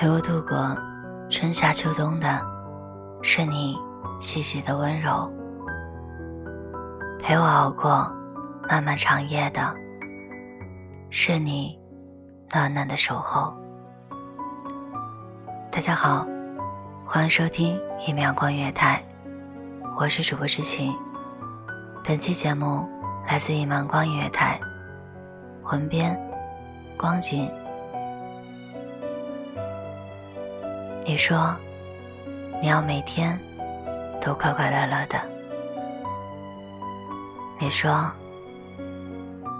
陪我度过春夏秋冬的，是你细细的温柔；陪我熬过漫漫长夜的，是你暖暖的守候。大家好，欢迎收听一米阳光月台，我是主播知晴。本期节目来自一米光音乐台，文编光景。你说，你要每天都快快乐乐的。你说，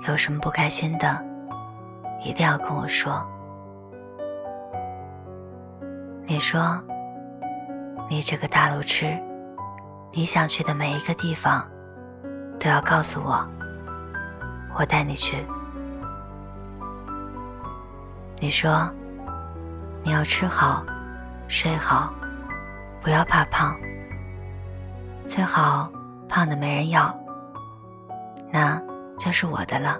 有什么不开心的，一定要跟我说。你说，你这个大路痴，你想去的每一个地方，都要告诉我，我带你去。你说，你要吃好。睡好，不要怕胖。最好胖的没人要，那就是我的了。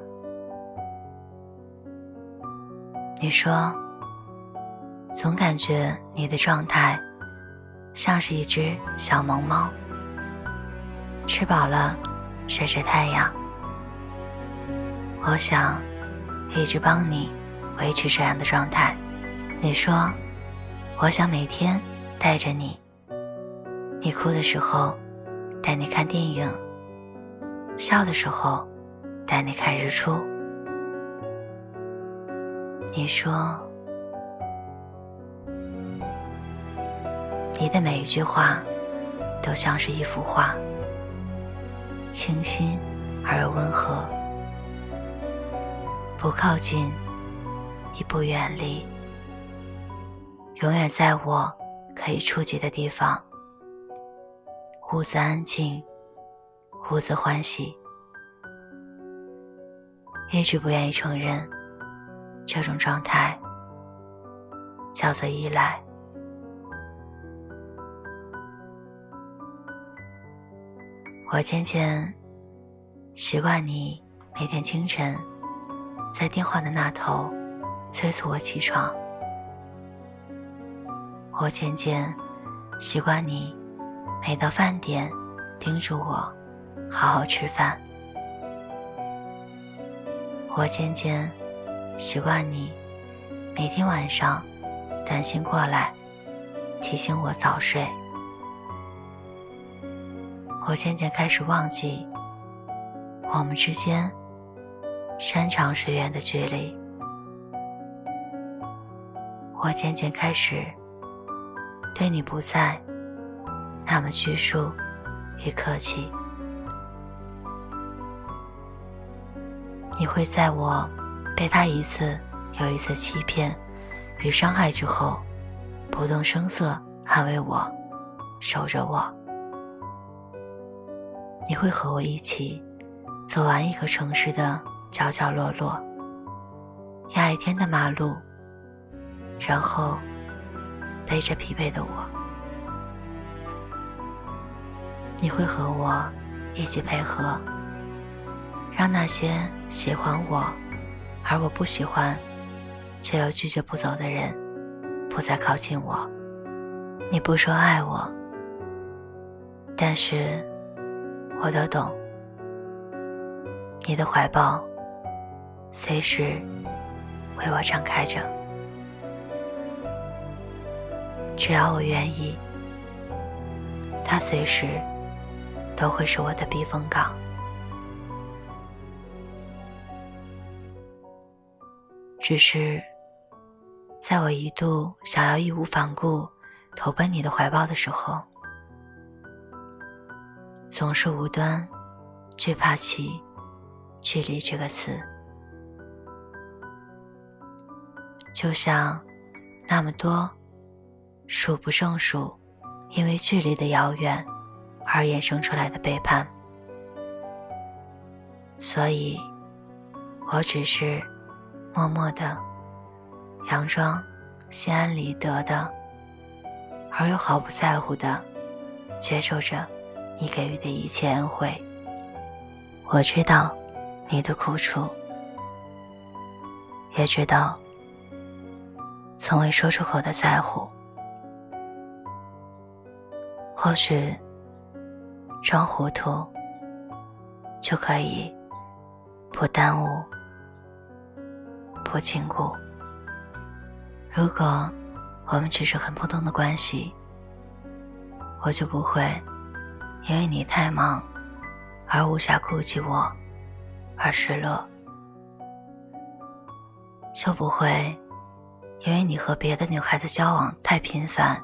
你说，总感觉你的状态像是一只小萌猫，吃饱了晒晒太阳。我想一直帮你维持这样的状态。你说。我想每天带着你，你哭的时候带你看电影，笑的时候带你看日出。你说，你的每一句话都像是一幅画，清新而又温和，不靠近，亦不远离。永远在我可以触及的地方，屋子安静，屋子欢喜，一直不愿意承认这种状态叫做依赖。我渐渐习惯你每天清晨在电话的那头催促我起床。我渐渐习惯你，每到饭点叮嘱我好好吃饭。我渐渐习惯你，每天晚上担心过来提醒我早睡。我渐渐开始忘记我们之间山长水远的距离。我渐渐开始。对你不再那么拘束与客气，你会在我被他一次又一次欺骗与伤害之后，不动声色安慰我，守着我。你会和我一起走完一个城市的角角落落，压一天的马路，然后。背着疲惫的我，你会和我一起配合，让那些喜欢我而我不喜欢却又拒绝不走的人不再靠近我。你不说爱我，但是我都懂。你的怀抱随时为我敞开着。只要我愿意，它随时都会是我的避风港。只是，在我一度想要义无反顾投奔你的怀抱的时候，总是无端惧怕起距离这个词，就像那么多数不胜数因为距离的遥远而衍生出来的背叛。所以，我只是默默的、佯装心安理得的，而又毫不在乎的接受着你给予的一切恩惠。我知道你的苦楚，也知道从未说出口的在乎。或许装糊涂就可以。不耽误，不禁锢。如果我们只是很普通的关系，我就不会因为你太忙而无暇顾及我而失落，就不会因为你和别的女孩子交往太频繁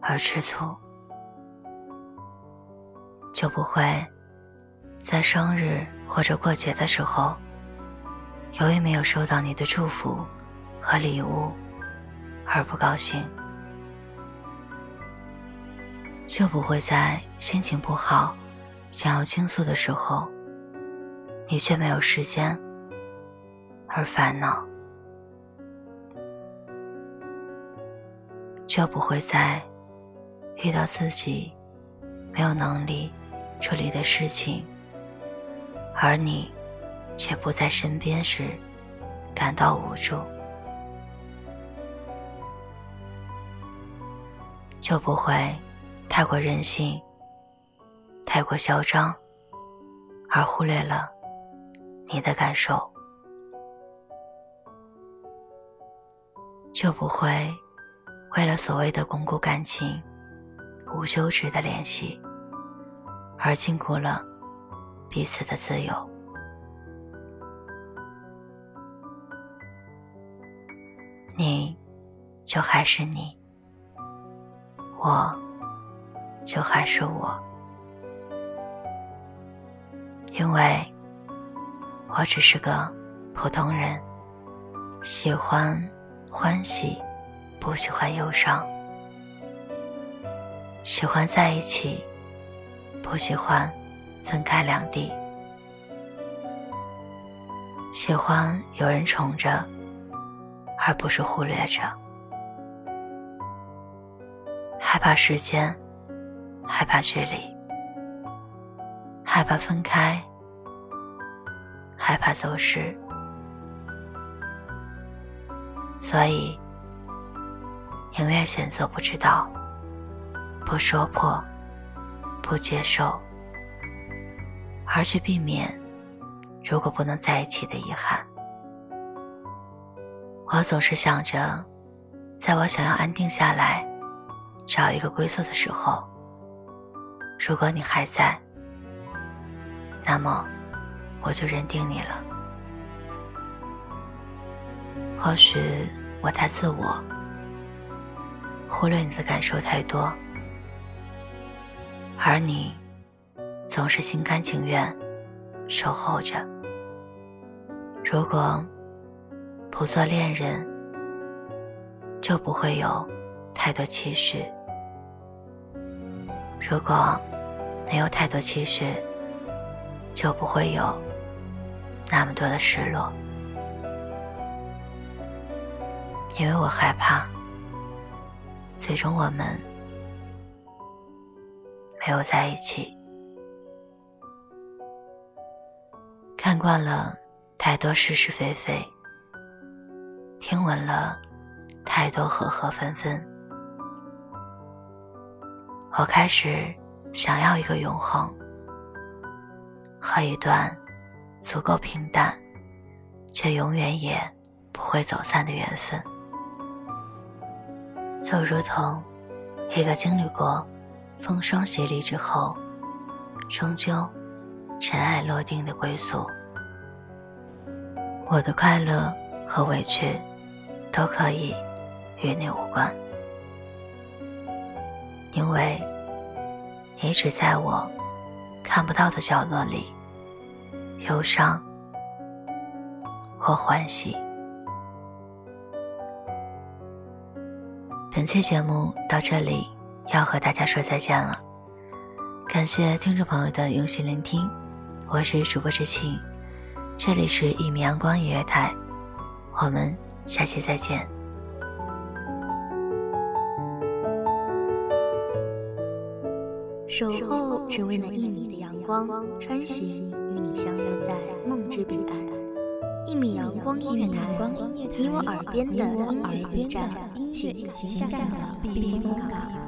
而吃醋，就不会在生日。或者过节的时候，由于没有收到你的祝福和礼物而不高兴，就不会在心情不好、想要倾诉的时候，你却没有时间而烦恼，就不会在遇到自己没有能力处理的事情。而你却不在身边时，感到无助，就不会太过任性、太过嚣张，而忽略了你的感受，就不会为了所谓的巩固感情、无休止的联系，而禁锢了。彼此的自由，你就还是你，我就还是我，因为我只是个普通人，喜欢欢喜，不喜欢忧伤，喜欢在一起，不喜欢。分开两地，喜欢有人宠着，而不是忽略着。害怕时间，害怕距离，害怕分开，害怕走失，所以宁愿选择不知道，不说破，不接受。而去避免，如果不能在一起的遗憾。我总是想着，在我想要安定下来，找一个归宿的时候，如果你还在，那么我就认定你了。或许我太自我，忽略你的感受太多，而你。总是心甘情愿守候着。如果不做恋人，就不会有太多期许；如果没有太多期许，就不会有那么多的失落。因为我害怕，最终我们没有在一起。看惯了太多是是非非，听闻了太多合合分分，我开始想要一个永恒和一段足够平淡，却永远也不会走散的缘分，就如同一个经历过风霜洗礼之后，终究。尘埃落定的归宿，我的快乐和委屈都可以与你无关，因为你只在我看不到的角落里，忧伤或欢喜。本期节目到这里要和大家说再见了，感谢听众朋友的用心聆听，我是主播知青，这里是一米阳光音乐台，我们下期再见。守候只为那一米的阳光，穿行与你相约在梦之彼岸。一米阳光音乐台，你我耳边的音乐驿站，情感的避风港。